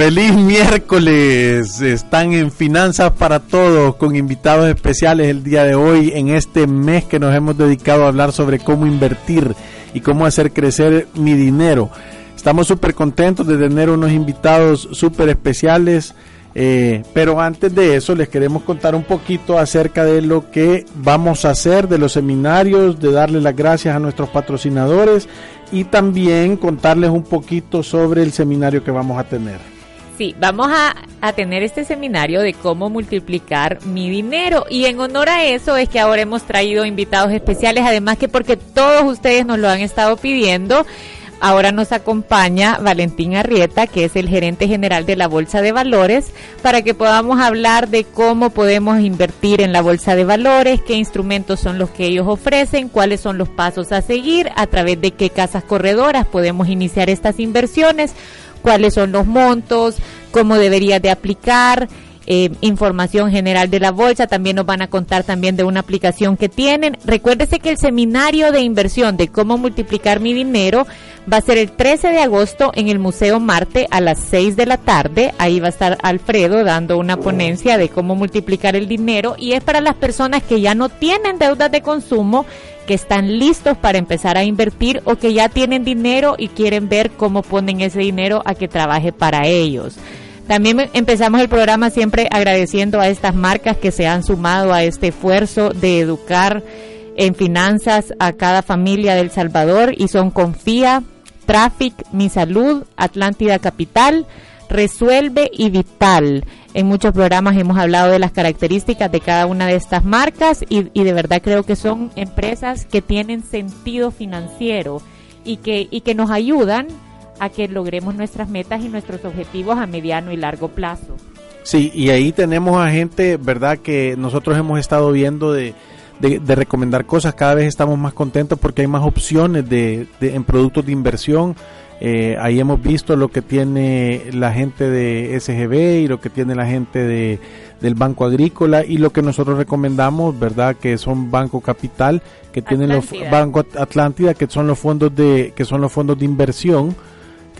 Feliz miércoles. Están en Finanzas para Todos con invitados especiales el día de hoy en este mes que nos hemos dedicado a hablar sobre cómo invertir y cómo hacer crecer mi dinero. Estamos súper contentos de tener unos invitados súper especiales. Eh, pero antes de eso les queremos contar un poquito acerca de lo que vamos a hacer, de los seminarios, de darle las gracias a nuestros patrocinadores y también contarles un poquito sobre el seminario que vamos a tener. Sí, vamos a, tener este seminario de cómo multiplicar mi dinero y en honor a eso es que ahora hemos traído invitados especiales, además que porque todos ustedes nos lo han estado pidiendo. Ahora nos acompaña Valentín Arrieta, que es el gerente general de la Bolsa de Valores, para que podamos hablar de cómo podemos invertir en la Bolsa de Valores, qué instrumentos son los que ellos ofrecen, cuáles son los pasos a seguir, a través de qué casas corredoras podemos iniciar estas inversiones, cuáles son los montos, cómo debería de aplicar eh, información general de la bolsa, también nos van a contar también de una aplicación que tienen. Recuérdese que el seminario de inversión de cómo multiplicar mi dinero va a ser el 13 de agosto en el Museo Marte a las 6 de la tarde. Ahí va a estar Alfredo dando una ponencia de cómo multiplicar el dinero y es para las personas que ya no tienen deudas de consumo que están listos para empezar a invertir o que ya tienen dinero y quieren ver cómo ponen ese dinero a que trabaje para ellos. También empezamos el programa siempre agradeciendo a estas marcas que se han sumado a este esfuerzo de educar en finanzas a cada familia del Salvador y son Confía, Traffic, Mi Salud, Atlántida Capital, Resuelve y Vital. En muchos programas hemos hablado de las características de cada una de estas marcas y, y de verdad creo que son empresas que tienen sentido financiero y que, y que nos ayudan a que logremos nuestras metas y nuestros objetivos a mediano y largo plazo. Sí, y ahí tenemos a gente, ¿verdad? Que nosotros hemos estado viendo de, de, recomendar cosas, cada vez estamos más contentos porque hay más opciones de, en productos de inversión. Eh, ahí hemos visto lo que tiene la gente de SGB y lo que tiene la gente de, del Banco Agrícola y lo que nosotros recomendamos, ¿verdad? Que son Banco Capital, que tienen los Banco Atlántida, que son los fondos de que son los fondos de inversión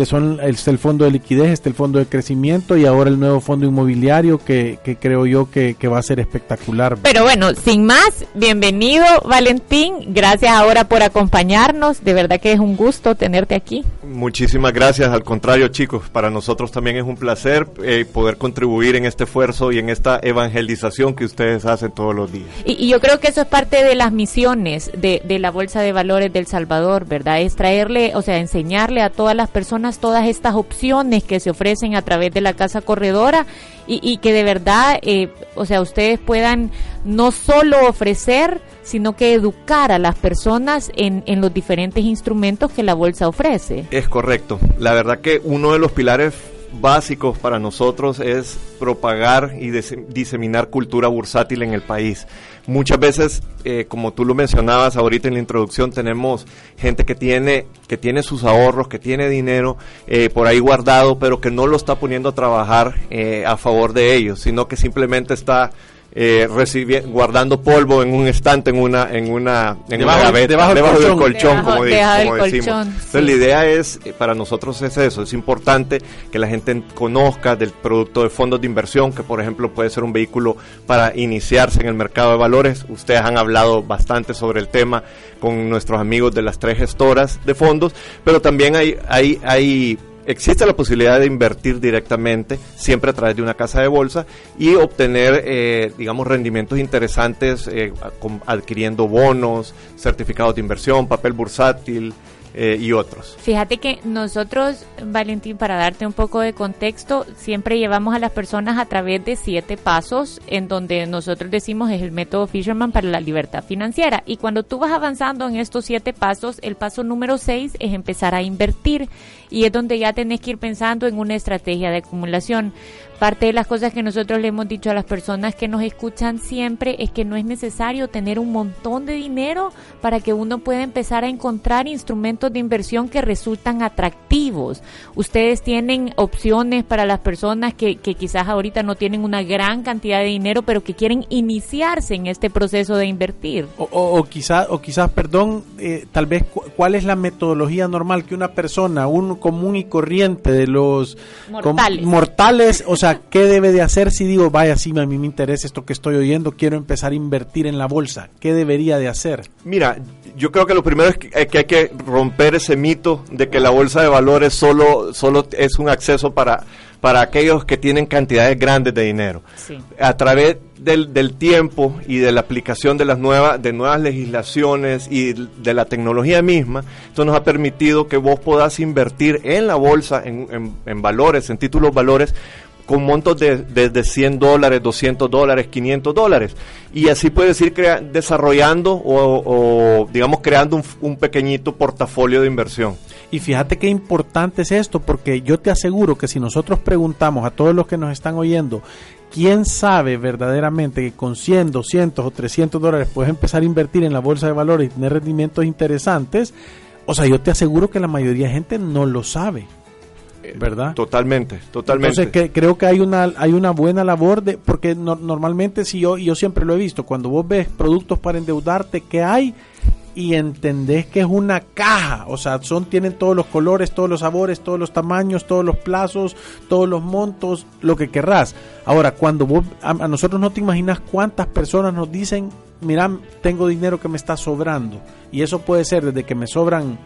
que son el, el fondo de liquidez, este el fondo de crecimiento y ahora el nuevo fondo inmobiliario que, que creo yo que, que, va a ser espectacular. Pero bueno, sin más, bienvenido Valentín, gracias ahora por acompañarnos, de verdad que es un gusto tenerte aquí. Muchísimas gracias, al contrario chicos, para nosotros también es un placer eh, poder contribuir en este esfuerzo y en esta evangelización que ustedes hacen todos los días. Y, y yo creo que eso es parte de las misiones de, de la Bolsa de Valores del Salvador, ¿verdad? Es traerle, o sea, enseñarle a todas las personas todas estas opciones que se ofrecen a través de la casa corredora y, y que de verdad, eh, o sea, ustedes puedan no solo ofrecer, sino que educar a las personas en, en los diferentes instrumentos que la bolsa ofrece. Es correcto. La verdad que uno de los pilares básicos para nosotros es propagar y diseminar cultura bursátil en el país. Muchas veces, eh, como tú lo mencionabas ahorita en la introducción, tenemos gente que tiene, que tiene sus ahorros, que tiene dinero eh, por ahí guardado, pero que no lo está poniendo a trabajar eh, a favor de ellos, sino que simplemente está eh, guardando polvo en un estante, en una, en una, en debajo, una debajo, debajo del colchón, como, decimos. Entonces la idea es, eh, para nosotros es eso, es importante que la gente conozca del producto de fondos de inversión, que por ejemplo puede ser un vehículo para iniciarse en el mercado de valores. Ustedes han hablado bastante sobre el tema con nuestros amigos de las tres gestoras de fondos, pero también hay, hay, hay existe la posibilidad de invertir directamente, siempre a través de una casa de bolsa, y obtener, eh, digamos, rendimientos interesantes eh, adquiriendo bonos, certificados de inversión, papel bursátil, eh, y otros. Fíjate que nosotros, Valentín, para darte un poco de contexto, siempre llevamos a las personas a través de siete pasos en donde nosotros decimos es el método Fisherman para la libertad financiera. Y cuando tú vas avanzando en estos siete pasos, el paso número seis es empezar a invertir y es donde ya tenés que ir pensando en una estrategia de acumulación. Parte de las cosas que nosotros le hemos dicho a las personas que nos escuchan siempre es que no es necesario tener un montón de dinero para que uno pueda empezar a encontrar instrumentos de inversión que resultan atractivos. Ustedes tienen opciones para las personas que, que quizás ahorita no tienen una gran cantidad de dinero, pero que quieren iniciarse en este proceso de invertir. O, o, o quizás, o quizás, perdón, eh, tal vez cuál es la metodología normal que una persona, un común y corriente de los Mortales. mortales o sea, ¿qué debe de hacer si digo, vaya, sí, a mí me interesa esto que estoy oyendo, quiero empezar a invertir en la bolsa? ¿Qué debería de hacer? Mira, yo creo que lo primero es que, es que hay que romper ese mito de que la bolsa de valores solo, solo es un acceso para, para aquellos que tienen cantidades grandes de dinero. Sí. A través del, del tiempo y de la aplicación de las nuevas, de nuevas legislaciones y de la tecnología misma, esto nos ha permitido que vos puedas invertir en la bolsa, en, en- en valores, en títulos valores, con montos de, desde 100 dólares, 200 dólares, 500 dólares. Y así puedes ir crea- desarrollando o, digamos, creando un, un pequeñito portafolio de inversión. Y fíjate qué importante es esto, porque yo te aseguro que si nosotros preguntamos a todos los que nos están oyendo, ¿quién sabe verdaderamente que con 100, 200 o 300 dólares puedes empezar a invertir en la bolsa de valores y tener rendimientos interesantes? O sea, yo te aseguro que la mayoría de gente no lo sabe, ¿verdad? Totalmente, totalmente. Entonces que- creo que hay una hay una buena labor de porque no- normalmente si yo yo siempre lo he visto cuando vos ves productos para endeudarte que hay y entendés que es una caja, o sea, son tienen todos los colores, todos los sabores, todos los tamaños, todos los plazos, todos los montos, lo que querrás. Ahora, cuando vos a, a nosotros no te imaginas cuántas personas nos dicen, "Mira, tengo dinero que me está sobrando." Y eso puede ser desde que me sobran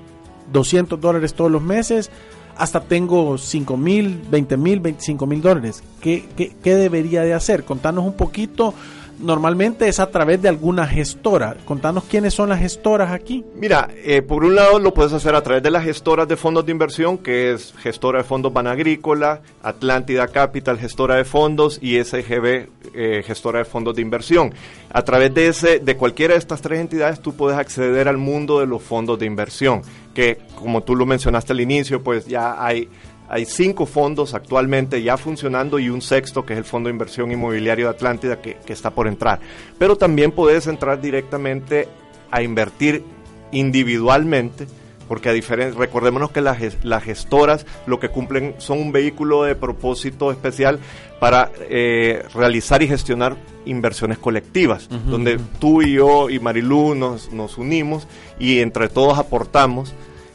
200 dólares todos los meses hasta tengo 5 mil, 20 mil, 25 mil dólares. ¿Qué, qué, qué debería de hacer? Contanos un poquito. Normalmente es a través de alguna gestora. Contanos quiénes son las gestoras aquí. Mira, eh, por un lado lo puedes hacer a través de las gestoras de fondos de inversión, que es gestora de fondos Banagrícola, Atlántida Capital, gestora de fondos y SGB, eh, gestora de fondos de inversión. A través de ese, de cualquiera de estas tres entidades, tú puedes acceder al mundo de los fondos de inversión, que como tú lo mencionaste al inicio, pues ya hay hay cinco fondos actualmente ya funcionando y un sexto que es el Fondo de Inversión Inmobiliario de Atlántida que, que está por entrar. Pero también puedes entrar directamente a invertir individualmente, porque a diferencia, recordémonos que las gestoras lo que cumplen son un vehículo de propósito especial para eh, realizar y gestionar inversiones colectivas, donde tú y yo y Marilú nos, nos unimos y entre todos aportamos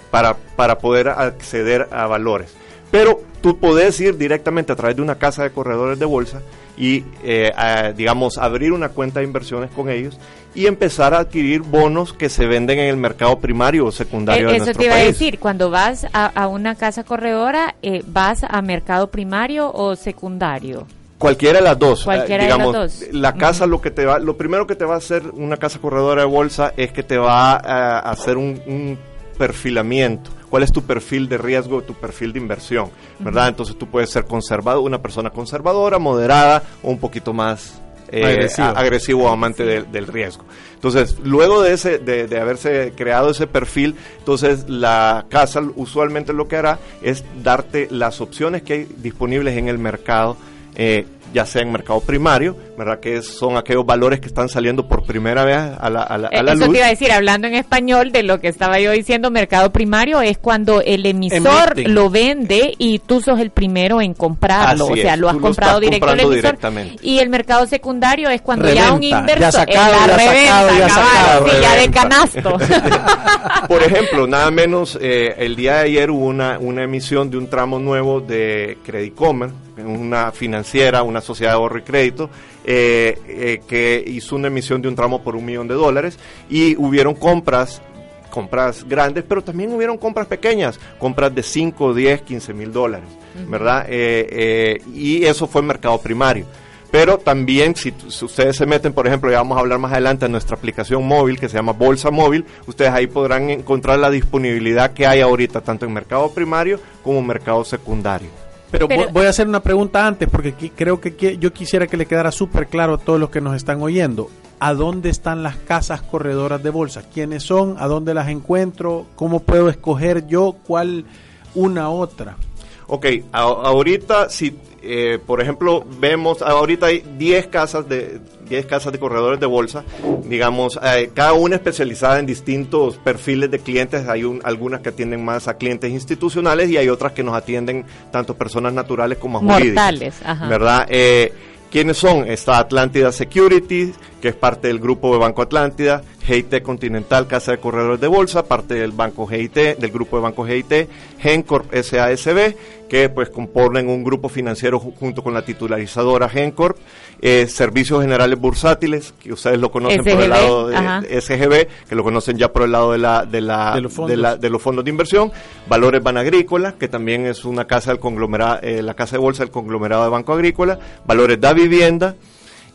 para, para poder acceder a valores. Pero tú puedes ir directamente a través de una casa de corredores de bolsa y, eh, a, digamos, abrir una cuenta de inversiones con ellos y empezar a adquirir bonos que se venden en el mercado primario o secundario Eh, de Eso nuestro te iba a decir, cuando vas a, a una casa corredora, eh, ¿vas a mercado primario o secundario? Cualquiera de las dos. Cualquiera Eh, de las dos. La casa lo que te va, lo primero que te va a hacer una casa corredora de bolsa es que te va a, a hacer un, un perfilamiento. ¿Cuál es tu perfil de riesgo, tu perfil de inversión? ¿Verdad? Entonces tú puedes ser conservado, una persona conservadora, moderada o un poquito más eh, Agresivo. a- agresivo o amante del- del riesgo. Entonces, luego de ese, de, de haberse creado ese perfil, entonces la casa usualmente lo que hará es darte las opciones que hay disponibles en el mercado, eh, ya sea en mercado primario, ¿verdad? Que son aquellos valores que están saliendo por primera vez a la, a la, a Eh, la Eso luz. te iba a decir, hablando en español de lo que estaba yo diciendo, mercado primario es cuando el emisor Emiten. lo vende y tú sos el primero en comprarlo, Así o sea, es, lo has comprado directo al emisor. directamente. Y el mercado secundario es cuando ya un inversor ya sacado, en la ya reventa, sacado, ya sacado, sí, ya de canasto. Por ejemplo, nada menos, eh, el día de ayer hubo una, una emisión de un tramo nuevo de Credit Comer, una financiera, una sociedad de ahorro y crédito, eh, eh, que hizo una emisión de un tramo por un millón de dólares y hubieron compras compras grandes, pero también hubieron compras pequeñas, compras de 5, 10, 15 mil dólares, ¿verdad? Eh, eh, y eso fue mercado primario. Pero también, si, si, ustedes se meten, por ejemplo, ya vamos a hablar más adelante en nuestra aplicación móvil que se llama Bolsa Móvil, ustedes ahí podrán encontrar la disponibilidad que hay ahorita, tanto en mercado primario como en mercado secundario. Pero, voy a hacer una pregunta antes, porque creo que yo quisiera que le quedara súper claro a todos los que nos están oyendo. ¿A dónde están las casas corredoras de bolsa? ¿Quiénes son? ¿A dónde las encuentro? ¿Cómo puedo escoger yo cuál una otra? Ok, ahorita si eh, por ejemplo, vemos, ahorita hay 10 casas de 10 casas de corredores de bolsa, digamos, eh, cada una especializada en distintos perfiles de clientes, hay algunas que atienden más a clientes institucionales y hay otras que nos atienden tanto personas naturales como a Mortales, ajá. ¿verdad? Eh, ¿Quiénes son? Está Atlántida Securities, que es parte del grupo de Banco Atlántida, GIT Continental, Casa de Corredores de Bolsa, parte del Banco GIT, del grupo de Banco GIT, Gencorp SASB, que pues componen un grupo financiero junto con la titularizadora Gencorp, eh, Servicios Generales Bursátiles, que ustedes lo conocen por el lado de SGB, que lo conocen ya por el lado de la de la de los fondos. de, inversión, Valores Banagrícola, que también es una casa del conglomerado, eh, la casa de bolsa del conglomerado de Banco Agrícola, Valores da Vivienda,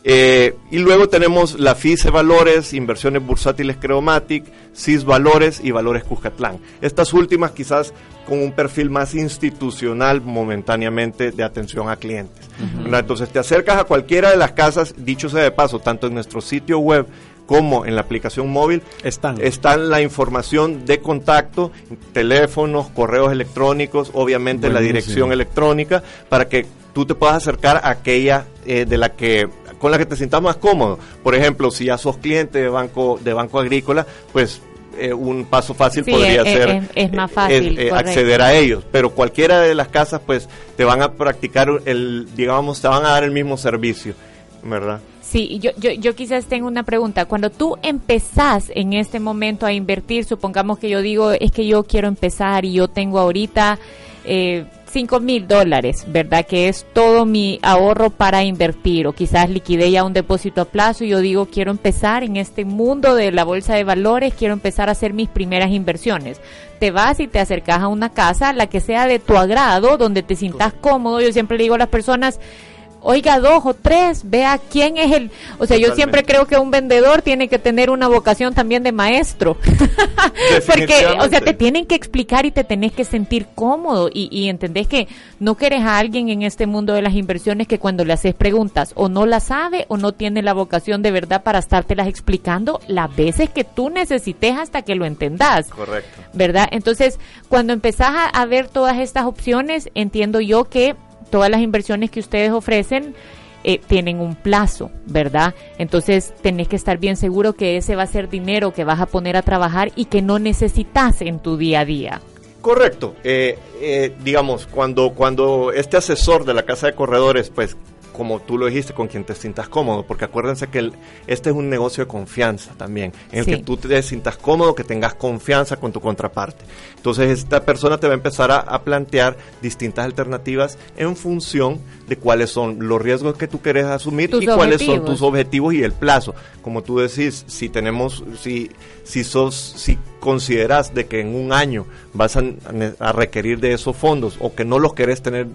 eh, y luego tenemos la FICE Valores, Inversiones Bursátiles Creomatic, CIS Valores y Valores Cuscatlán. Estas últimas quizás con un perfil más institucional momentáneamente de atención a clientes. Entonces te acercas a cualquiera de las casas, dicho sea de paso, tanto en nuestro sitio web como en la aplicación móvil están. están la información de contacto, teléfonos, correos electrónicos, obviamente la dirección electrónica, para que tú te puedas acercar a aquella eh, de la que con la que te sientas más cómodo. Por ejemplo, si ya sos cliente de banco de banco agrícola, pues eh, un paso fácil podría ser es, más fácil eh, acceder a ellos. Pero cualquiera de las casas, pues te van a practicar el, digamos, te van a dar el mismo servicio, ¿verdad? Sí, yo, yo, yo quizás tengo una pregunta. Cuando tú empezás en este momento a invertir, supongamos que yo digo, es que yo quiero empezar y yo tengo ahorita eh, 5 mil dólares, ¿verdad? Que es todo mi ahorro para invertir o quizás liquidé ya un depósito a plazo y yo digo, quiero empezar en este mundo de la bolsa de valores, quiero empezar a hacer mis primeras inversiones. Te vas y te acercas a una casa, la que sea de tu agrado, donde te sientas cómodo. Yo siempre le digo a las personas, oiga dos o tres, vea quién es el, o sea, yo siempre creo que un vendedor tiene que tener una vocación también de maestro, porque, o sea, te tienen que explicar y te tenés que sentir cómodo y, y entendés que no querés a alguien en este mundo de las inversiones que cuando le haces preguntas o no la sabe o no tiene la vocación de verdad para estártelas explicando las veces que tú necesites hasta que lo entendas. Correcto. ¿Verdad? Entonces, cuando empezás a ver todas estas opciones, entiendo yo que todas las inversiones que ustedes ofrecen eh, tienen un plazo, ¿verdad? Entonces tenés que estar bien seguro que ese va a ser dinero que vas a poner a trabajar y que no necesitas en tu día a día. Correcto. Eh, eh, digamos, cuando, cuando este asesor de la casa de corredores, pues como tú lo dijiste, con quien te sientas cómodo, porque acuérdense que este es un negocio de confianza también, en el que tú te sientas cómodo, que tengas confianza con tu contraparte. Entonces esta persona te va a empezar a, plantear distintas alternativas en función de cuáles son los riesgos que tú quieres asumir y cuáles son tus objetivos y el plazo. Como tú decís, si tenemos, si, si sos, si consideras de que en un año vas a, a requerir de esos fondos o que no los querés tener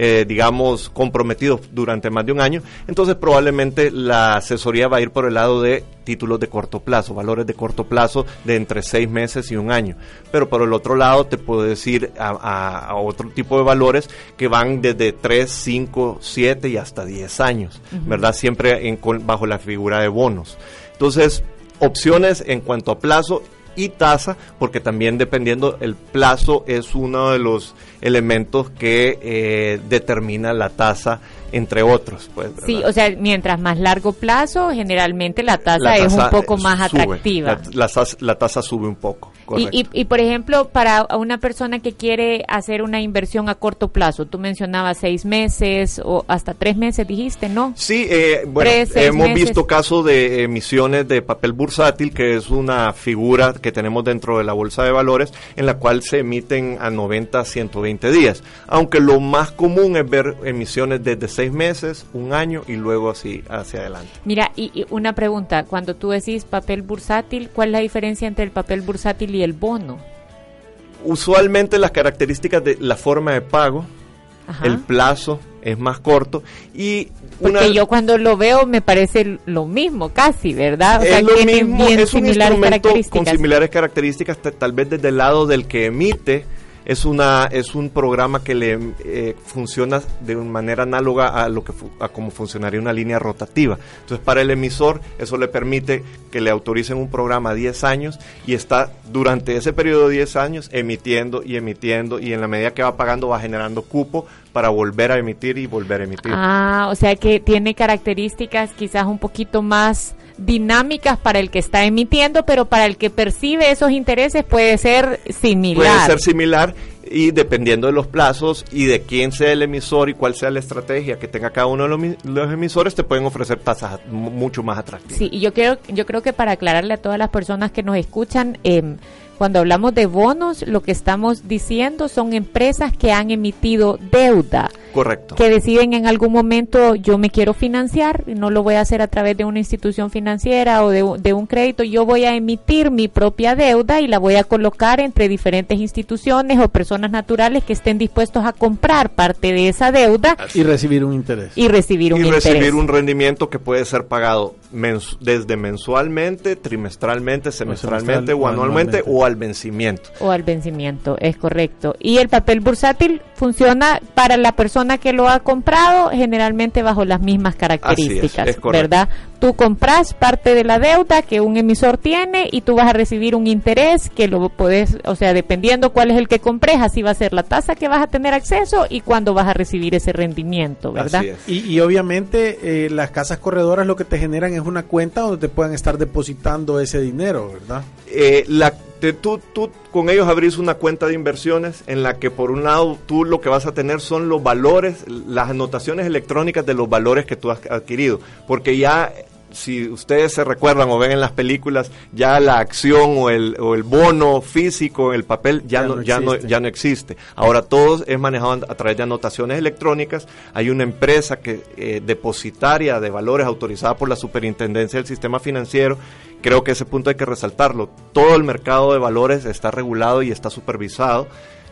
eh, digamos, comprometidos durante más de un año, entonces probablemente la asesoría va a ir por el lado de títulos de corto plazo, valores de corto plazo de entre seis meses y un año. Pero por el otro lado te puedo decir a, otro tipo de valores que van desde 3, 5, 7 y hasta 10 años, ¿verdad? Siempre en, bajo la figura de bonos. Entonces, opciones en cuanto a plazo y tasa, porque también dependiendo el plazo es uno de los elementos que eh, determina la tasa entre otros. Pues, sí, o sea, mientras más largo plazo, generalmente la tasa, es un poco más atractiva. La, tasa sube un poco. Y, y, por ejemplo, para una persona que quiere hacer una inversión a corto plazo, tú mencionabas seis meses o hasta tres meses, dijiste, ¿no? Sí, eh, bueno, hemos visto casos de emisiones de papel bursátil, que es una figura que tenemos dentro de la bolsa de valores, en la cual se emiten a 90, 120 días. Aunque lo más común es ver emisiones desde seis meses, un año y luego así hacia adelante. Mira, y, una pregunta, cuando tú decís papel bursátil, ¿cuál es la diferencia entre el papel bursátil y el bono? Usualmente las características de la forma de pago, el plazo es más corto y porque yo cuando lo veo me parece lo mismo casi, ¿verdad? O es lo mismo, es un instrumento con similares características, tal vez desde el lado del que emite es una es un programa que le eh, funciona de manera análoga a lo que a como funcionaría una línea rotativa. Entonces, para el emisor eso le permite que le autoricen un programa a 10 años y está durante ese periodo de 10 años emitiendo y emitiendo y en la medida que va pagando va generando cupo para volver a emitir y volver a emitir. Ah, o sea que tiene características quizás un poquito más dinámicas para el que está emitiendo, pero para el que percibe esos intereses puede ser similar. Puede ser similar y dependiendo de los plazos y de quién sea el emisor y cuál sea la estrategia que tenga cada uno de los, emisores, te pueden ofrecer tasas mucho más atractivas. Sí, y yo, quiero, yo creo que para aclararle a todas las personas que nos escuchan, eh, cuando hablamos de bonos, lo que estamos diciendo son empresas que han emitido deuda. Correcto. Que deciden en algún momento, yo me quiero financiar, no lo voy a hacer a través de una institución financiera o de, un crédito, yo voy a emitir mi propia deuda y la voy a colocar entre diferentes instituciones o personas naturales que estén dispuestos a comprar parte de esa deuda. Y recibir un interés. Y recibir un y recibir un rendimiento que puede ser pagado desde mensualmente, trimestralmente, semestralmente o, anualmente, o al vencimiento. O al vencimiento, es correcto. Y el papel bursátil funciona para la persona que lo ha comprado generalmente bajo las mismas características, ¿verdad? Tú compras parte de la deuda que un emisor tiene y tú vas a recibir un interés que lo puedes, o sea, dependiendo cuál es el que compres, así va a ser la tasa que vas a tener acceso y cuándo vas a recibir ese rendimiento, ¿verdad? Y, obviamente eh, las casas corredoras lo que te generan es una cuenta donde te puedan estar depositando ese dinero, ¿verdad? Eh, la tú, tú con ellos abrís una cuenta de inversiones en la que por un lado tú lo que vas a tener son los valores, las anotaciones electrónicas de los valores que tú has adquirido, porque ya si ustedes se recuerdan o ven en las películas, ya la acción o el, o el bono físico, el papel, ya, no, ya, no, ya no existe. Ahora todo es manejado a través de anotaciones electrónicas. Hay una empresa que eh, depositaria de valores autorizada por la Superintendencia del Sistema Financiero. Creo que ese punto hay que resaltarlo. Todo el mercado de valores está regulado y está supervisado.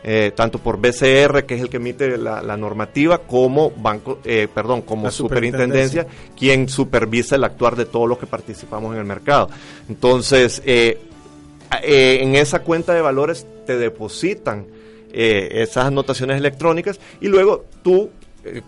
Eh, tanto por BCR, que es el que emite la, normativa, como banco, eh, perdón, como superintendencia, quien supervisa el actuar de todos los que participamos en el mercado. Entonces, eh, en esa cuenta de valores te depositan esas anotaciones electrónicas y luego tú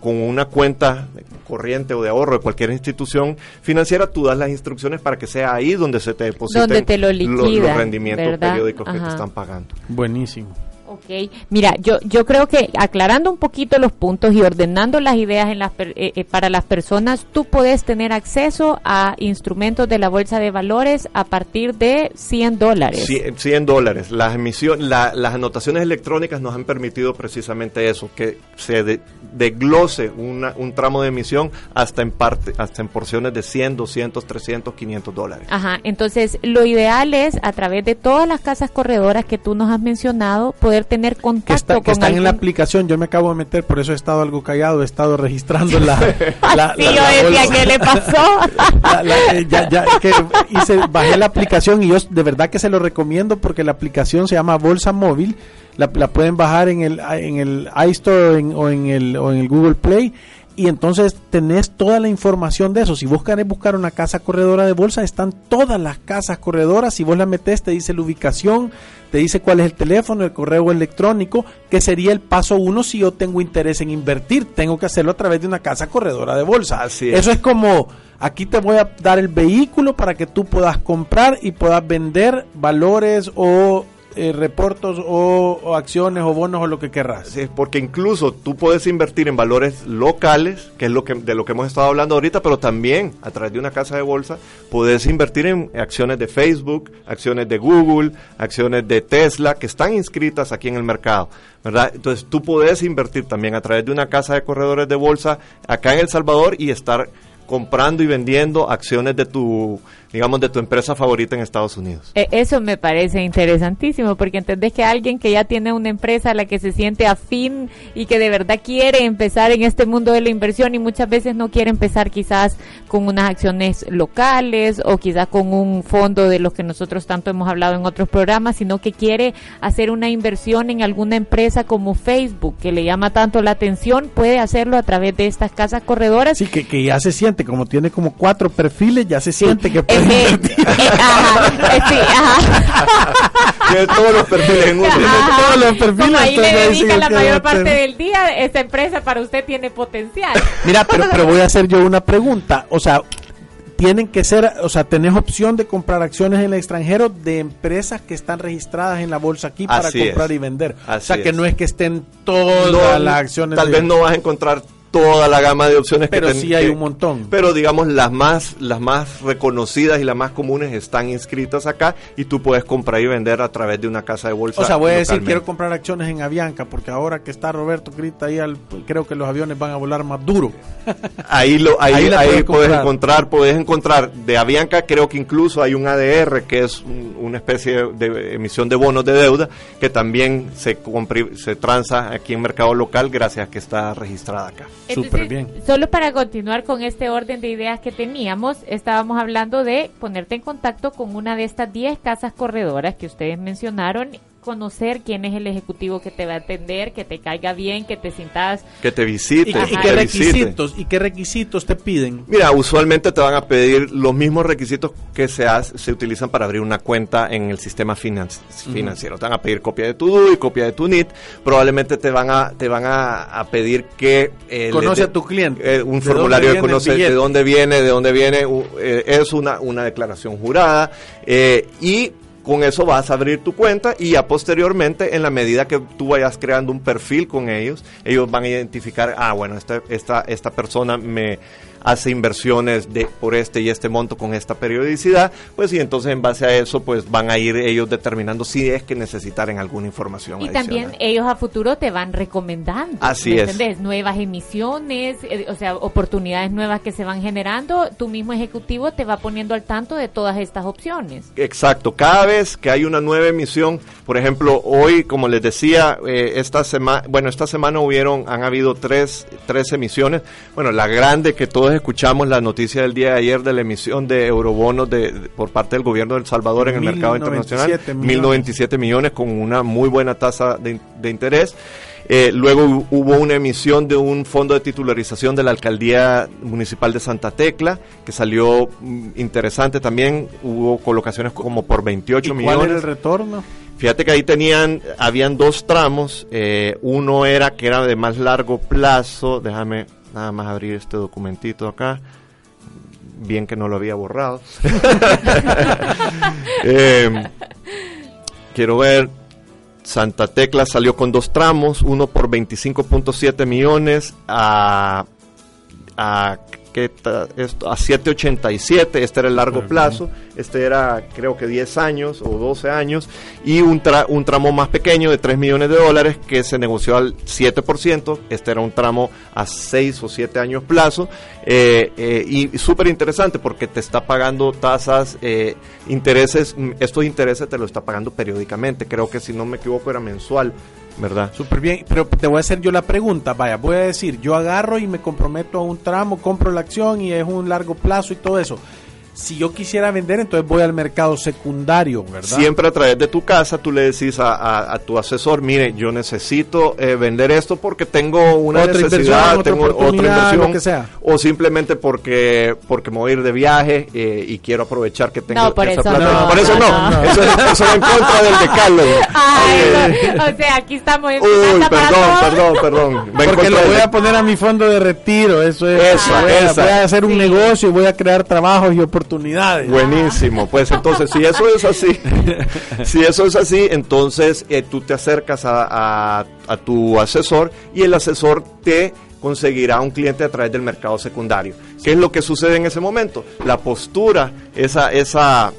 con una cuenta corriente o de ahorro de cualquier institución financiera, tú das las instrucciones para que sea ahí donde se te depositen los, rendimientos periódicos que te están pagando. Buenísimo. Ok, mira, yo, yo creo que aclarando un poquito los puntos y ordenando las ideas en las, eh, eh, para las personas, tú puedes tener acceso a instrumentos de la bolsa de valores a partir de 100 dólares. 100, dólares. Las, emisión, las anotaciones electrónicas nos han permitido precisamente eso, que se desglose un tramo de emisión hasta en parte, hasta en porciones de 100, 200, 300, 500 dólares. Ajá, entonces lo ideal es a través de todas las casas corredoras que tú nos has mencionado, poder tener contacto que, que están en la aplicación. Yo me acabo de meter, por eso he estado algo callado, he estado registrando la. la, sí, yo decía, ¿qué le pasó? Eh, ya, ya, que hice, bajé la aplicación y yo de verdad que se lo recomiendo porque la aplicación se llama Bolsa Móvil. La, la pueden bajar en el, en el iStore o, en el, o en el Google Play y entonces tenés toda la información de eso. Si vos querés buscar una casa corredora de bolsa, están todas las casas corredoras. Si vos la metés, te dice la ubicación, te dice cuál es el teléfono, el correo electrónico, que sería el paso uno si yo tengo interés en invertir. Tengo que hacerlo a través de una casa corredora de bolsa. Así Eso es como, aquí te voy a dar el vehículo para que tú puedas comprar y puedas vender valores o eh, reportos o, acciones o bonos o lo que querrás. porque incluso tú puedes invertir en valores locales, que es lo que, de lo que hemos estado hablando ahorita, pero también a través de una casa de bolsa puedes invertir en acciones de Facebook, acciones de Google, acciones de Tesla, que están inscritas aquí en el mercado. ¿verdad? Entonces tú puedes invertir también a través de una casa de corredores de bolsa acá en El Salvador y estar comprando y vendiendo acciones de tu digamos, de tu empresa favorita en Estados Unidos. E, eso me parece interesantísimo, porque entendés que alguien que ya tiene una empresa a la que se siente afín y que de verdad quiere empezar en este mundo de la inversión y muchas veces no quiere empezar quizás con unas acciones locales o quizás con un fondo de los que nosotros tanto hemos hablado en otros programas, sino que quiere hacer una inversión en alguna empresa como Facebook, que le llama tanto la atención, puede hacerlo a través de estas casas corredoras. Sí, que, que ya se siente, como tiene como cuatro perfiles, ya se siente que puede Tiene todos los perfiles en uno. todos los perfiles. Como ahí le dedica la mayor parte del día, esta empresa para usted tiene potencial. Mira, pero, pero voy a hacer yo una pregunta. O sea, tienen que ser, o sea, tenés opción de comprar acciones en el extranjero de empresas que están registradas en la bolsa aquí para comprar y vender. o sea, que no es que estén todas las acciones. Tal vez no vas a encontrar toda la gama de opciones pero que sí hay un montón. pero digamos las más las más reconocidas y las más comunes están inscritas acá y tú puedes comprar y vender a través de una casa de bolsa o sea voy a decir quiero comprar acciones en Avianca porque ahora que está Roberto Grita ahí al, creo que los aviones van a volar más duro. Ahí lo ahí, ahí, puedes encontrar puedes encontrar. De Avianca creo que incluso hay un ADR que es una especie de, emisión de bonos de deuda que también se se transa aquí en mercado local gracias a que está registrada acá Súper bien. Solo para continuar con este orden de ideas que teníamos, estábamos hablando de ponerte en contacto con una de estas 10 casas corredoras que ustedes mencionaron conocer quién es el ejecutivo que te va a atender, que te caiga bien, que te sientas... Que te visite. ¿Y, qué requisitos, ¿Y qué requisitos te piden? Mira, usualmente te van a pedir los mismos requisitos que se, se utilizan para abrir una cuenta en el sistema financiero. Te van a pedir copia de tu DUI, copia de tu NIT. Probablemente te van a, te van a, pedir que... Eh, Conoce a tu cliente. Eh, un formulario de conocer de dónde viene, de dónde viene. Eh, es una, una declaración jurada. y con eso vas a abrir tu cuenta y ya posteriormente, en la medida que tú vayas creando un perfil con ellos, ellos van a identificar, ah, bueno, esta, esta, esta persona me hace inversiones de por este y este monto con esta periodicidad, pues y entonces en base a eso pues van a ir ellos determinando si es que necesitaren alguna información. Y también ellos a futuro te van recomendando. Así es. Nuevas emisiones, eh, o sea, oportunidades nuevas que se van generando, tu mismo ejecutivo te va poniendo al tanto de todas estas opciones. Exacto, cada vez que hay una nueva emisión, por ejemplo, hoy, como les decía, eh, esta semana, bueno, esta semana hubieron, han habido tres, tres emisiones, bueno, la grande que todos escuchamos la noticia del día de ayer de la emisión de eurobonos de, por parte del gobierno de El Salvador en el mercado internacional, 1.097 millones con una muy buena tasa de, interés. Eh, luego hubo una emisión de un fondo de titularización de la alcaldía municipal de Santa Tecla, que salió mm, interesante también. Hubo colocaciones como por 28 millones. ¿Cuál era el retorno? Fíjate que ahí tenían, habían dos tramos. Eh, uno era que era de más largo plazo. Déjame Nada más abrir este documentito acá. Bien que no lo había borrado. Em, quiero ver. Santa Tecla salió con dos tramos, uno por 25.7 millones a, a que esto, a 7.87, este era el largo plazo, este era creo que 10 años o 12 años, y un, un tramo más pequeño de 3 millones de dólares que se negoció al 7%, este era un tramo a 6 o 7 años plazo, eh, eh, y súper interesante porque te está pagando tasas, eh, intereses, estos intereses te lo está pagando periódicamente, creo que si no me equivoco era mensual. ¿Verdad? Súper bien, pero te voy a hacer yo la pregunta, vaya, voy a decir, yo agarro y me comprometo a un tramo, compro la acción y es un largo plazo y todo eso si yo quisiera vender, entonces voy al mercado secundario, ¿verdad? Siempre a través de tu casa tú le decís a, tu asesor, mire, yo necesito eh, vender esto porque tengo una necesidad, tengo otra inversión, que sea. o simplemente porque porque me voy a ir de viaje eh, y quiero aprovechar que tengo esa plata. No, por eso no, Eso, es, en contra del decálogo. o sea, aquí estamos en Uy, perdón, perdón, perdón, Porque lo voy a poner a mi fondo de retiro, eso es. Eso, voy, a, hacer un negocio, voy a crear trabajos y oportunidades Buenísimo, pues entonces si eso es así, si eso es así, entonces eh, tú te acercas a, a, tu asesor y el asesor te conseguirá un cliente a través del mercado secundario. ¿Qué es lo que sucede en ese momento? La postura, esa, esa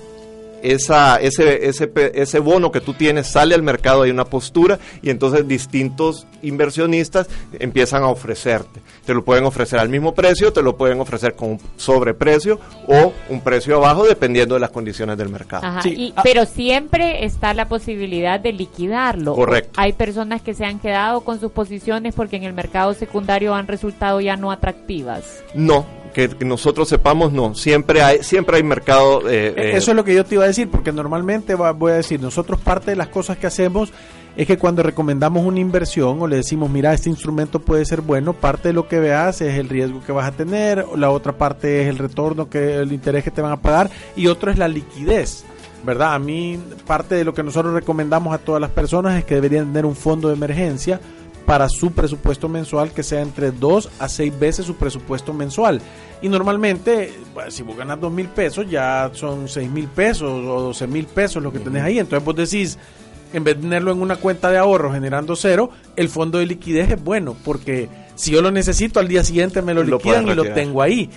esa, ese, ese, ese bono que tú tienes sale al mercado, hay una postura y entonces distintos inversionistas empiezan a ofrecerte. Te lo pueden ofrecer al mismo precio, te lo pueden ofrecer con un sobreprecio o un precio abajo dependiendo de las condiciones del mercado. Ah. Pero siempre está la posibilidad de liquidarlo. Correcto. Hay personas que se han quedado con sus posiciones porque en el mercado secundario han resultado ya no atractivas. No, que, nosotros sepamos, no. Siempre hay, siempre hay mercado. Eh, e-, Eso es lo que yo te iba a decir, porque normalmente voy a decir, nosotros parte de las cosas que hacemos es que cuando recomendamos una inversión o le decimos, mira, este instrumento puede ser bueno, parte de lo que veas es el riesgo que vas a tener, la otra parte es el retorno, que el interés que te van a pagar y otro es la liquidez. ¿Verdad? A mí parte de lo que nosotros recomendamos a todas las personas es que deberían tener un fondo de emergencia para su presupuesto mensual que sea entre 2 a 6 veces su presupuesto mensual. Y normalmente, si vos ganas 2 mil pesos, ya son 6 mil pesos o 12 mil pesos lo que tenés ahí. Entonces vos decís, en vez de tenerlo en una cuenta de ahorro generando cero, el fondo de liquidez es bueno, porque si yo lo necesito al día siguiente me lo, liquidan y lo tengo ahí.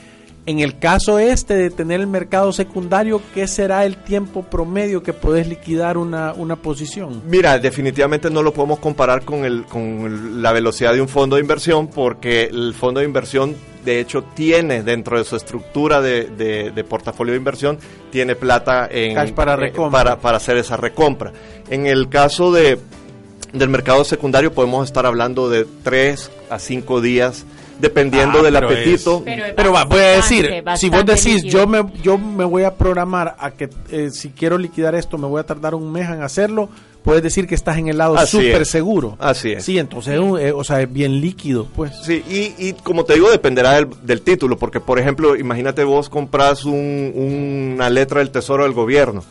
En el caso este de tener el mercado secundario, ¿qué será el tiempo promedio que podés liquidar una, una posición? Mira, definitivamente no lo podemos comparar con, el, con la velocidad de un fondo de inversión porque el fondo de inversión de hecho tiene dentro de su estructura de, de, portafolio de inversión, tiene plata en, para, eh, para, para hacer esa recompra. En el caso de, del mercado secundario podemos estar hablando de 3 a 5 días dependiendo ah, del apetito. pero, va, voy a decir, si vos decís, yo me, yo me voy a programar a que eh, si quiero liquidar esto, me voy a tardar un mes en hacerlo, puedes decir que estás en el lado súper seguro. Así es. Sí, entonces, eh, o sea, es bien líquido, pues. Sí, y, y como te digo, dependerá del, del, título, porque, por ejemplo, imagínate vos compras un, una letra del Tesoro del Gobierno,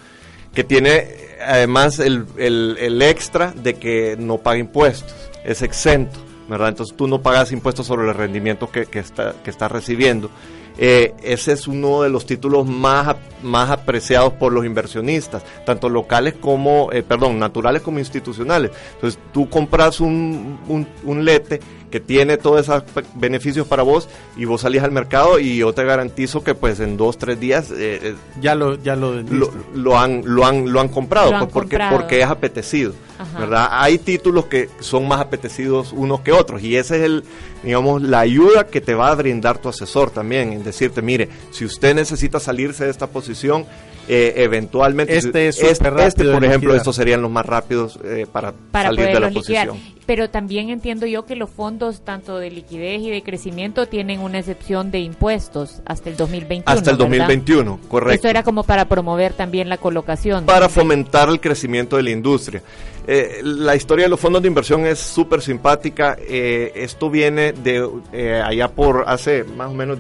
que tiene además el, el, el extra de que no paga impuestos, es exento. ¿Verdad? Entonces tú no pagas impuestos sobre el rendimiento que, que, está, que estás recibiendo. Eh, ese es uno de los títulos más, más apreciados por los inversionistas, tanto locales como, eh, perdón, naturales como institucionales. Entonces tú compras un, un, un lete que tiene todos esos beneficios para vos y vos salís al mercado y yo te garantizo que pues en dos, tres días eh, eh ya lo ya lo, lo, han lo han lo han comprado, pues, porque porque es apetecido, ¿verdad? Hay títulos que son más apetecidos unos que otros y ese es el digamos la ayuda que te va a brindar tu asesor también en decirte, mire, si usted necesita salirse de esta posición eh, eventualmente. Este es este, este por ejemplo estos serían los más rápidos eh, para, salir de la posición pero también entiendo yo que los fondos tanto de liquidez y de crecimiento tienen una excepción de impuestos hasta el 2021 hasta el 2021 correcto. Esto era como para promover también la colocación para fomentar el crecimiento de la industria. Eh, la historia de los fondos de inversión es súper simpática esto viene de allá por hace más o menos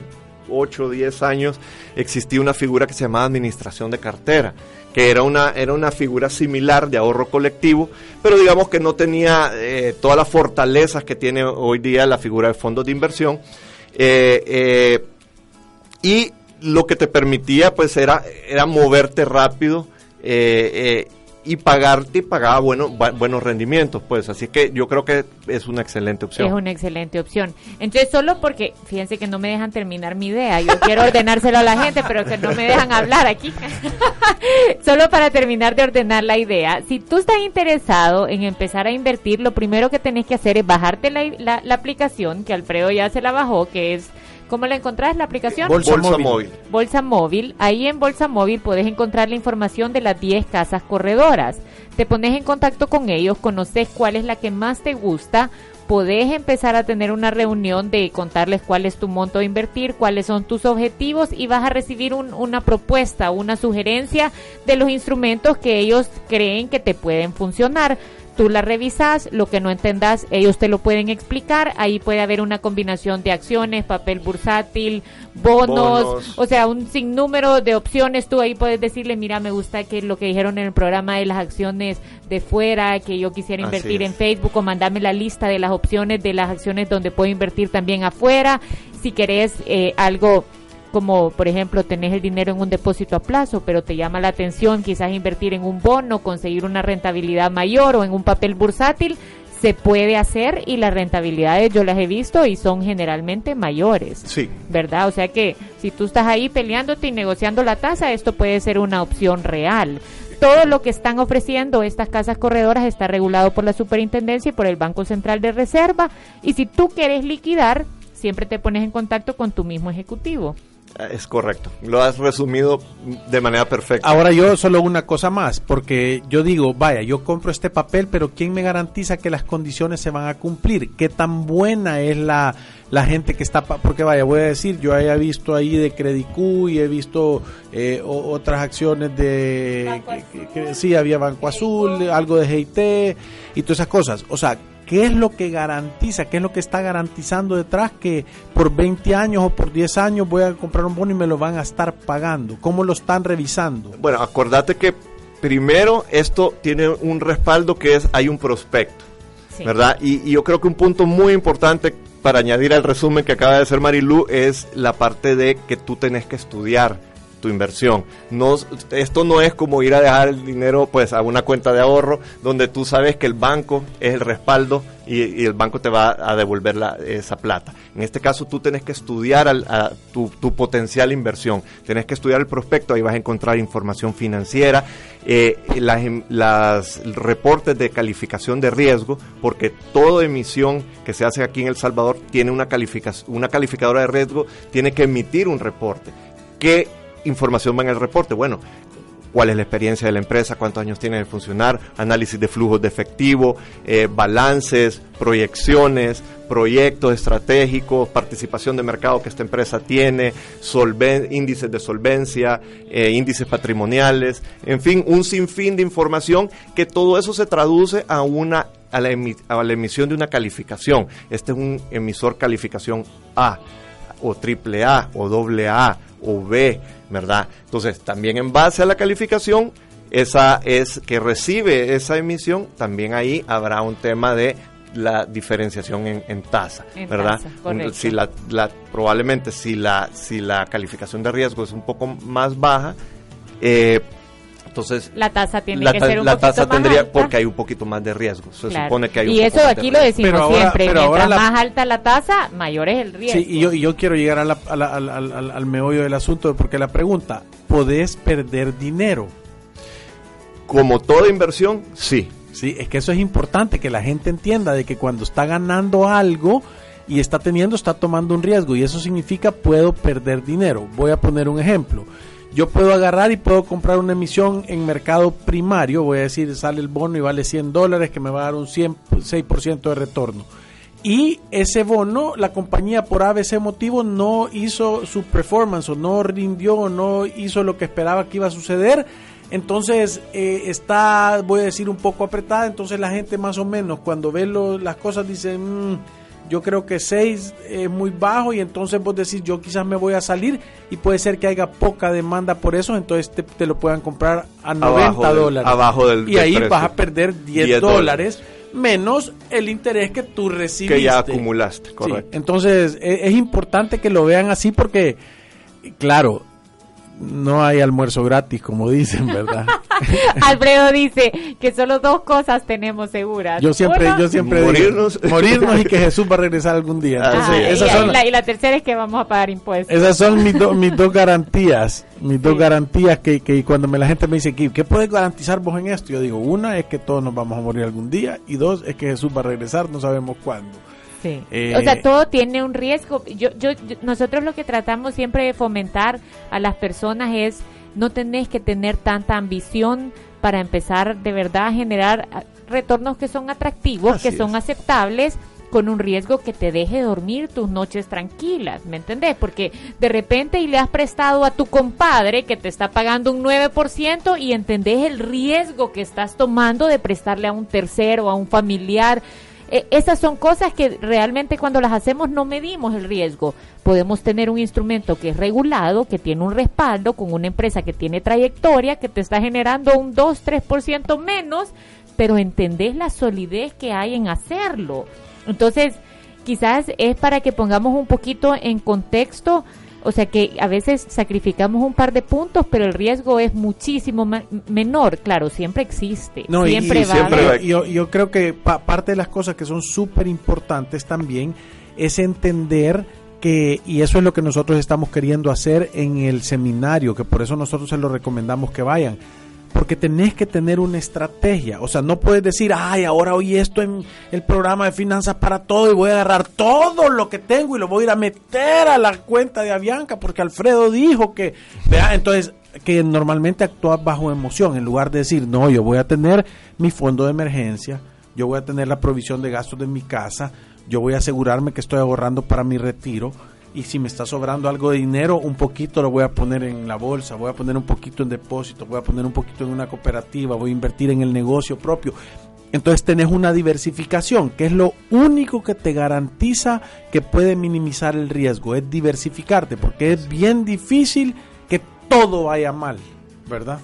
8 o 10 años existía una figura que se llamaba administración de cartera, que era una, era una figura similar de ahorro colectivo, pero digamos que no tenía eh, todas las fortalezas que tiene hoy día la figura de fondos de inversión. Eh, eh, y lo que te permitía pues era, era moverte rápido y pagarte pagaba bueno, buenos rendimientos, pues así que yo creo que es una excelente opción. Es una excelente opción. Entonces, solo porque, fíjense que no me dejan terminar mi idea, yo quiero ordenárselo a la gente, pero que no me dejan hablar aquí. solo para terminar de ordenar la idea, si tú estás interesado en empezar a invertir, lo primero que tenés que hacer es bajarte la, la aplicación, que Alfredo ya se la bajó, que es ¿Cómo la encontrás la aplicación? Bolsa, móvil. Bolsa Móvil. Ahí en Bolsa Móvil puedes encontrar la información de las 10 casas corredoras. Te pones en contacto con ellos, conoces cuál es la que más te gusta, podés empezar a tener una reunión de contarles cuál es tu monto de invertir, cuáles son tus objetivos y vas a recibir una propuesta, una sugerencia de los instrumentos que ellos creen que te pueden funcionar tú la revisas, lo que no entendas, ellos te lo pueden explicar, ahí puede haber una combinación de acciones, papel bursátil, bonos, o sea, un sinnúmero de opciones, tú ahí puedes decirle, mira, me gusta que lo que dijeron en el programa de las acciones de fuera, que yo quisiera invertir en Facebook o mandarme la lista de las opciones de las acciones donde puedo invertir también afuera, si querés eh, algo como por ejemplo tenés el dinero en un depósito a plazo, pero te llama la atención quizás invertir en un bono, conseguir una rentabilidad mayor o en un papel bursátil, se puede hacer y las rentabilidades yo las he visto y son generalmente mayores. Sí. ¿Verdad? O sea que si tú estás ahí peleándote y negociando la tasa, esto puede ser una opción real. Todo lo que están ofreciendo estas casas corredoras está regulado por la superintendencia y por el Banco Central de Reserva. Y si tú quieres liquidar, siempre te pones en contacto con tu mismo ejecutivo. Es correcto, lo has resumido de manera perfecta. Ahora yo solo una cosa más, porque yo digo, vaya, yo compro este papel, pero ¿quién me garantiza que las condiciones se van a cumplir? ¿Qué tan buena es la, la gente que está, porque vaya, voy a decir, yo haya visto ahí de Q y he visto eh, otras acciones de, que, sí, había Banco Azul, algo de GIT y todas esas cosas. O sea, ¿Qué es lo que garantiza? ¿Qué es lo que está garantizando detrás que por 20 años o por 10 años voy a comprar un bono y me lo van a estar pagando? ¿Cómo lo están revisando? Bueno, acordate que primero esto tiene un respaldo que es hay un prospecto, ¿verdad? Y, y, yo creo que un punto muy importante para añadir al resumen que acaba de hacer Marilu es la parte de que tú tenés que estudiar tu inversión. No, esto no es como ir a dejar el dinero pues a una cuenta de ahorro donde tú sabes que el banco es el respaldo y, el banco te va a devolver la, esa plata. En este caso tú tienes que estudiar tu, potencial inversión, tienes que estudiar el prospecto, ahí vas a encontrar información financiera, eh, las, las reportes de calificación de riesgo, porque toda emisión que se hace aquí en El Salvador tiene una, calificación, una calificadora de riesgo, tiene que emitir un reporte. que información va en el reporte? Bueno, cuál es la experiencia de la empresa, cuántos años tiene de funcionar, análisis de flujos de efectivo, eh, balances, proyecciones, proyectos estratégicos, participación de mercado que esta empresa tiene, índices de solvencia, eh, índices patrimoniales, en fin, un sinfín de información que todo eso se traduce a una a la, a la emisión de una calificación. Este es un emisor calificación A o triple A o doble A o B ¿verdad? Entonces, también en base a la calificación, esa es que recibe esa emisión, también ahí habrá un tema de la diferenciación en, tasa, ¿verdad? si la, probablemente si la, si la calificación de riesgo es un poco más baja, eh, entonces, la tasa tiene que ser un la tasa tendría porque hay un poquito más de riesgo. Se supone que hay y eso aquí lo decimos siempre. Mientras más alta la tasa, mayor es el riesgo. Sí, y yo, y yo quiero llegar a al, al, al, meollo del asunto porque la pregunta, ¿podés perder dinero? Como toda inversión, sí. Sí, es que eso es importante, que la gente entienda de que cuando está ganando algo y está teniendo, está tomando un riesgo y eso significa puedo perder dinero. Voy a poner un ejemplo yo puedo agarrar y puedo comprar una emisión en mercado primario, voy a decir, sale el bono y vale 100 dólares, que me va a dar un 100, 6% de retorno. Y ese bono, la compañía por ABC motivo no hizo su performance o no rindió o no hizo lo que esperaba que iba a suceder. Entonces eh, está, voy a decir, un poco apretada. Entonces la gente más o menos cuando ve las cosas dice... Mmm, yo creo que 6 es muy bajo y entonces vos decís yo quizás me voy a salir y puede ser que haya poca demanda por eso, entonces te, lo puedan comprar a 90 dólares. abajo del Y ahí vas a perder 10, dólares menos el interés que tú recibiste. Que ya acumulaste, correcto. entonces e, es importante que lo vean así porque, claro, no hay almuerzo gratis, como dicen, ¿verdad? Alfredo dice que solo dos cosas tenemos seguras. Yo siempre, yo siempre morirnos. digo, morirnos y que Jesús va a regresar algún día. Ah, y, la, tercera es que vamos a pagar impuestos. Esas son mis, mis dos garantías, mis dos garantías que, que cuando me, la gente me dice, ¿qué puedes garantizar vos en esto? Yo digo, una es que todos nos vamos a morir algún día y dos es que Jesús va a regresar, no sabemos cuándo. Eh, o sea, todo tiene un riesgo. Yo, yo, nosotros lo que tratamos siempre de fomentar a las personas es no tenés que tener tanta ambición para empezar de verdad a generar retornos que son atractivos, que son aceptables con un riesgo que te deje dormir tus noches tranquilas, ¿me entendés? Porque de repente y le has prestado a tu compadre que te está pagando un 9% y entendés el riesgo que estás tomando de prestarle a un tercero, a un familiar e, esas son cosas que realmente cuando las hacemos no medimos el riesgo. Podemos tener un instrumento que es regulado, que tiene un respaldo, con una empresa que tiene trayectoria, que te está generando un 2-3% menos, pero entendés la solidez que hay en hacerlo. Entonces, quizás es para que pongamos un poquito en contexto O sea que a veces sacrificamos un par de puntos, pero el riesgo es muchísimo menor. Claro, siempre existe. No, siempre va Yo, yo, creo que parte de las cosas que son súper importantes también es entender que, y eso es lo que nosotros estamos queriendo hacer en el seminario, que por eso nosotros se lo recomendamos que vayan porque tenés que tener una estrategia. O sea, no puedes decir, ay, ahora oí esto en el programa de finanzas para todo y voy a agarrar todo lo que tengo y lo voy a ir a meter a la cuenta de Avianca porque Alfredo dijo que, vea, entonces, que normalmente actúas bajo emoción en lugar de decir, no, yo voy a tener mi fondo de emergencia, yo voy a tener la provisión de gastos de mi casa, yo voy a asegurarme que estoy ahorrando para mi retiro y si me está sobrando algo de dinero, un poquito lo voy a poner en la bolsa, voy a poner un poquito en depósito, voy a poner un poquito en una cooperativa, voy a invertir en el negocio propio. Entonces tenés una diversificación, que es lo único que te garantiza que puede minimizar el riesgo, es diversificarte, porque es bien difícil que todo vaya mal, ¿verdad?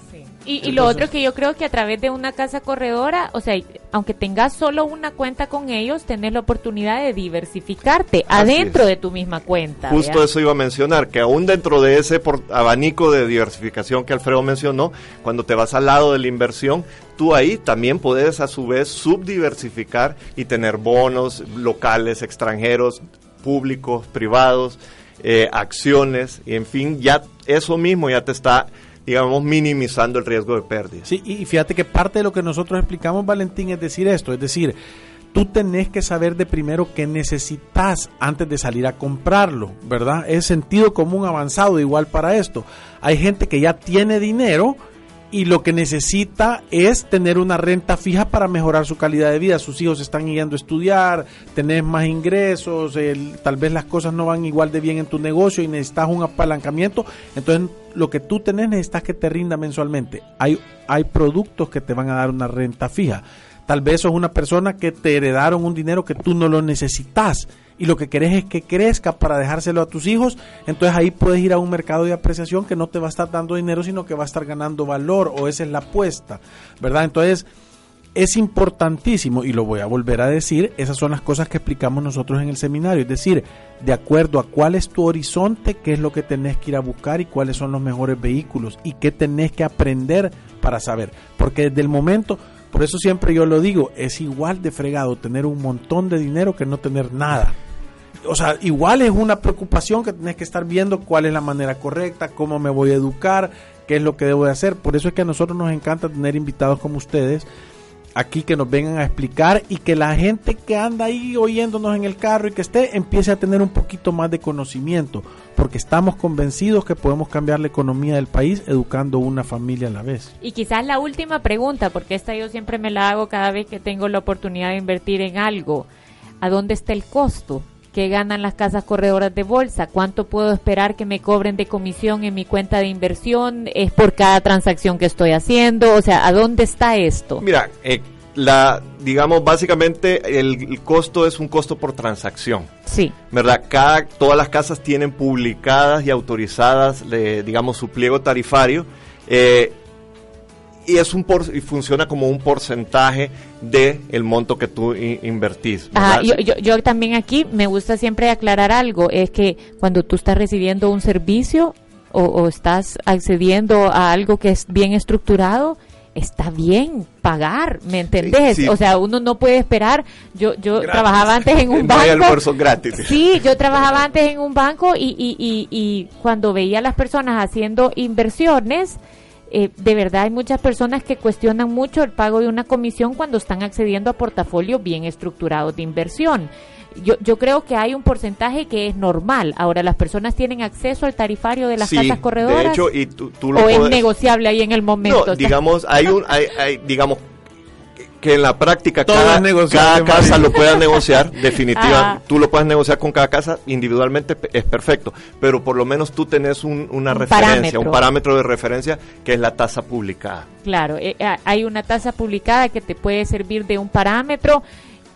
Y, lo otro que yo creo que a través de una casa corredora, o sea, aunque tengas solo una cuenta con ellos, tenés la oportunidad de diversificarte adentro de tu misma cuenta. Justo eso iba a mencionar, que aún dentro de ese abanico de diversificación que Alfredo mencionó, cuando te vas al lado de la inversión, tú ahí también puedes a su vez subdiversificar y tener bonos locales, extranjeros, públicos, privados, eh, acciones, y en fin, ya eso mismo ya te está digamos, minimizando el riesgo de pérdida. Sí, y fíjate que parte de lo que nosotros explicamos, Valentín, es decir esto, es decir, tú tenés que saber de primero qué necesitas antes de salir a comprarlo, ¿verdad? Es sentido común avanzado igual para esto. Hay gente que ya tiene dinero y lo que necesita es tener una renta fija para mejorar su calidad de vida. Sus hijos están yendo a estudiar, tenés más ingresos, tal vez las cosas no van igual de bien en tu negocio y necesitas un apalancamiento. Entonces, lo que tú tenés necesitas que te rinda mensualmente. Hay, hay productos que te van a dar una renta fija. Tal vez sos una persona que te heredaron un dinero que tú no lo necesitas y lo que querés es que crezca para dejárselo a tus hijos, entonces ahí puedes ir a un mercado de apreciación que no te va a estar dando dinero, sino que va a estar ganando valor, o esa es la apuesta, ¿verdad? Entonces, es importantísimo, y lo voy a volver a decir, esas son las cosas que explicamos nosotros en el seminario, es decir, de acuerdo a cuál es tu horizonte, qué es lo que tenés que ir a buscar y cuáles son los mejores vehículos y qué tenés que aprender para saber, porque desde el momento, por eso siempre yo lo digo, es igual de fregado tener un montón de dinero que no tener nada o sea, igual es una preocupación que tenés que estar viendo cuál es la manera correcta, cómo me voy a educar, qué es lo que debo de hacer. Por eso es que a nosotros nos encanta tener invitados como ustedes aquí que nos vengan a explicar y que la gente que anda ahí oyéndonos en el carro y que esté empiece a tener un poquito más de conocimiento, porque estamos convencidos que podemos cambiar la economía del país educando una familia a la vez. Y quizás la última pregunta, porque esta yo siempre me la hago cada vez que tengo la oportunidad de invertir en algo, ¿a dónde está el costo? Que ganan las casas corredoras de bolsa, cuánto puedo esperar que me cobren de comisión en mi cuenta de inversión, es por cada transacción que estoy haciendo, o sea, ¿a dónde está esto? Mira, eh, la, digamos, básicamente el, costo es un costo por transacción. Sí. ¿Verdad? Cada, todas las casas tienen publicadas y autorizadas, digamos, su pliego tarifario. Eh, y es un por, y funciona como un porcentaje de el monto que tú invertís. yo, yo, también aquí me gusta siempre aclarar algo, es que cuando tú estás recibiendo un servicio o, estás accediendo a algo que es bien estructurado, está bien pagar, ¿me entendés? O sea, uno no puede esperar. Yo yo trabajaba antes en un banco. gratis. Sí, yo trabajaba antes en un banco y, y, y, y cuando veía a las personas haciendo inversiones, eh, de verdad hay muchas personas que cuestionan mucho el pago de una comisión cuando están accediendo a portafolios bien estructurados de inversión. Yo, yo creo que hay un porcentaje que es normal. Ahora, las personas tienen acceso al tarifario de las casas corredoras. De hecho, y tú, o es negociable ahí en el momento. No, digamos, hay un, hay, hay, digamos, que en la práctica cada, cada casa lo pueda negociar, definitivamente. Tú lo puedes negociar con cada casa individualmente, es perfecto. Pero por lo menos tú tenés una referencia, un parámetro de referencia que es la tasa publicada. Claro, eh, eh, hay una tasa publicada que te puede servir de un parámetro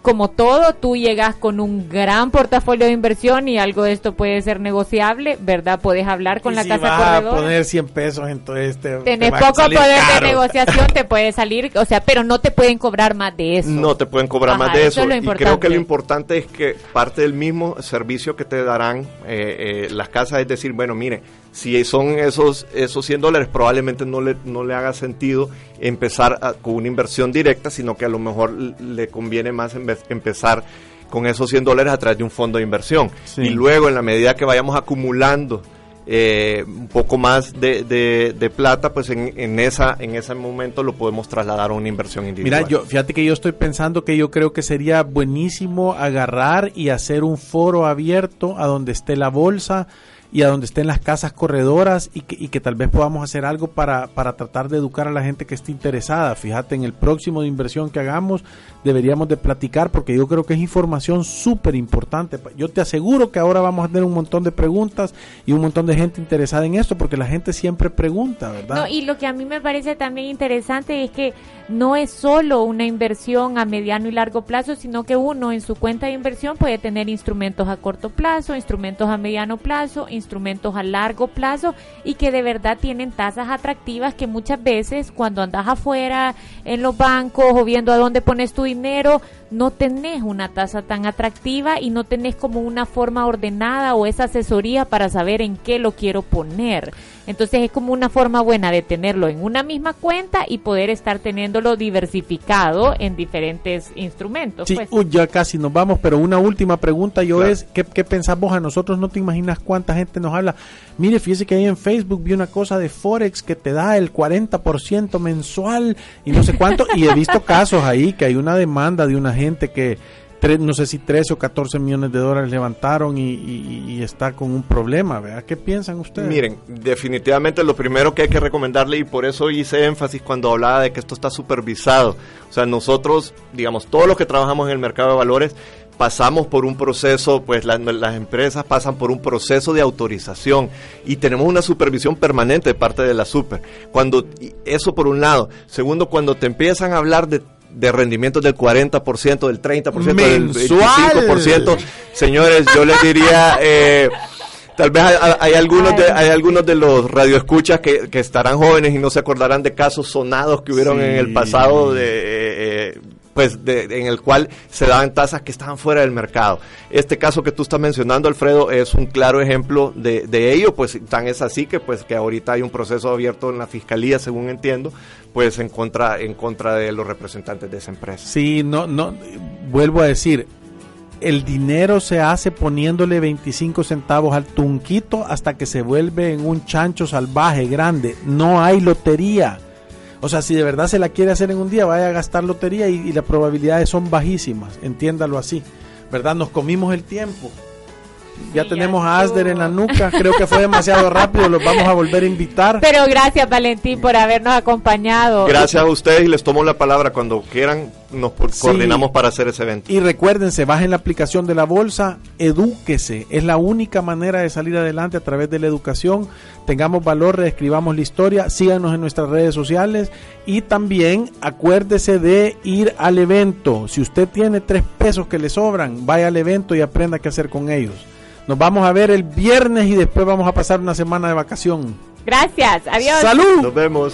como todo, tú llegas con un gran portafolio de inversión y algo de esto puede ser negociable, ¿verdad? Puedes hablar con Y la si casa vas corredora. a poner 100 pesos, entonces te, te Tenés a poco poder caro. de negociación, te puede salir, o sea, pero no te pueden cobrar más de eso. No te pueden cobrar Ajá, más de eso eso. es lo y creo que lo importante es que parte del mismo servicio que te darán eh, eh, las casas es decir, bueno, mire, si son esos esos 100 dólares, probablemente no le, no le haga sentido empezar a- con una inversión directa, sino que a lo mejor le conviene más en vez- empezar con esos 100 dólares a través de un fondo de inversión. Sí. Y luego, en la medida que vayamos acumulando eh, un poco más de, de- de plata, pues en, en, esa, en ese momento lo podemos trasladar a una inversión individual. Mira, yo, fíjate que yo estoy pensando que yo creo que sería buenísimo agarrar y hacer un foro abierto a donde esté la bolsa y a donde estén las casas corredoras y que, y que tal vez podamos hacer algo para, para tratar de educar a la gente que esté interesada. Fíjate, en el próximo de inversión que hagamos deberíamos de platicar porque yo creo que es información súper importante. Yo te aseguro que ahora vamos a tener un montón de preguntas y un montón de gente interesada en esto porque la gente siempre pregunta, ¿verdad? No, y lo que a mí me parece también interesante es que no es solo una inversión a mediano y largo plazo, sino que uno en su cuenta de inversión puede tener instrumentos a corto plazo, instrumentos a mediano plazo, instrumentos a largo plazo y que de verdad tienen tasas atractivas que muchas veces cuando andas afuera en los bancos o viendo a dónde pones tu dinero, no tenés una tasa tan atractiva y no tenés como una forma ordenada o esa asesoría para saber en qué lo quiero poner. Entonces es como una forma buena de tenerlo en una misma cuenta y poder estar teniéndolo diversificado en diferentes instrumentos. Sí, pues. uy, ya casi nos vamos, pero una última pregunta yo Claro. es, ¿qué, ¿qué pensamos a nosotros? No te imaginas cuánta gente nos habla. Mire, fíjese que ahí en Facebook vi una cosa de Forex que te da el 40% mensual y no sé cuánto, y he visto casos ahí que hay una demanda de una gente que no sé si 13 o 14 millones de dólares levantaron y, está con un problema, ¿verdad? ¿Qué piensan ustedes? Miren, definitivamente lo primero que hay que recomendarle, y por eso hice énfasis cuando hablaba de que esto está supervisado. O sea, nosotros, digamos, todos los que trabajamos en el mercado de valores, pasamos por un proceso, pues la- las empresas pasan por un proceso de autorización y tenemos una supervisión permanente de parte de la super. Cuando, eso por un lado. Segundo, cuando te empiezan a hablar de de rendimientos del 40%, del 30%, del ¡Mensual! 25%, señores, yo les diría, eh, tal vez hay, hay algunos de, hay algunos de los radioescuchas que, que estarán jóvenes y no se acordarán de casos sonados que hubieron Sí. en el pasado de, eh, eh, pues de- en el cual se daban tasas que estaban fuera del mercado. Este caso que tú estás mencionando, Alfredo, es un claro ejemplo de, de ello, pues tan es así que pues que ahorita hay un proceso abierto en la fiscalía, según entiendo, pues en contra en contra de los representantes de esa empresa. Sí, no, no, vuelvo a decir, el dinero se hace poniéndole 25 centavos al tunquito hasta que se vuelve en un chancho salvaje grande. No hay lotería. O sea, si de verdad se la quiere hacer en un día, vaya a gastar lotería y, y las probabilidades son bajísimas. Entiéndalo así. ¿Verdad? Nos comimos el tiempo. Ya Sí, tenemos ya a Asder en la nuca. Creo que fue demasiado rápido. Los vamos a volver a invitar. Pero gracias Valentín por habernos acompañado. Gracias a ustedes y les tomo la palabra cuando quieran nos Sí. coordinamos para hacer ese evento. Y recuérdense, bajen la aplicación de la bolsa, edúquese. Es la única manera de salir adelante a través de la educación. Tengamos valor, reescribamos la historia, síganos en nuestras redes sociales y también acuérdese de ir al evento. Si usted tiene tres pesos que le sobran, vaya al evento y aprenda qué hacer con ellos. Nos vamos a ver el viernes y después vamos a pasar una semana de vacación. Gracias. Adiós. ¡Salud! Nos vemos.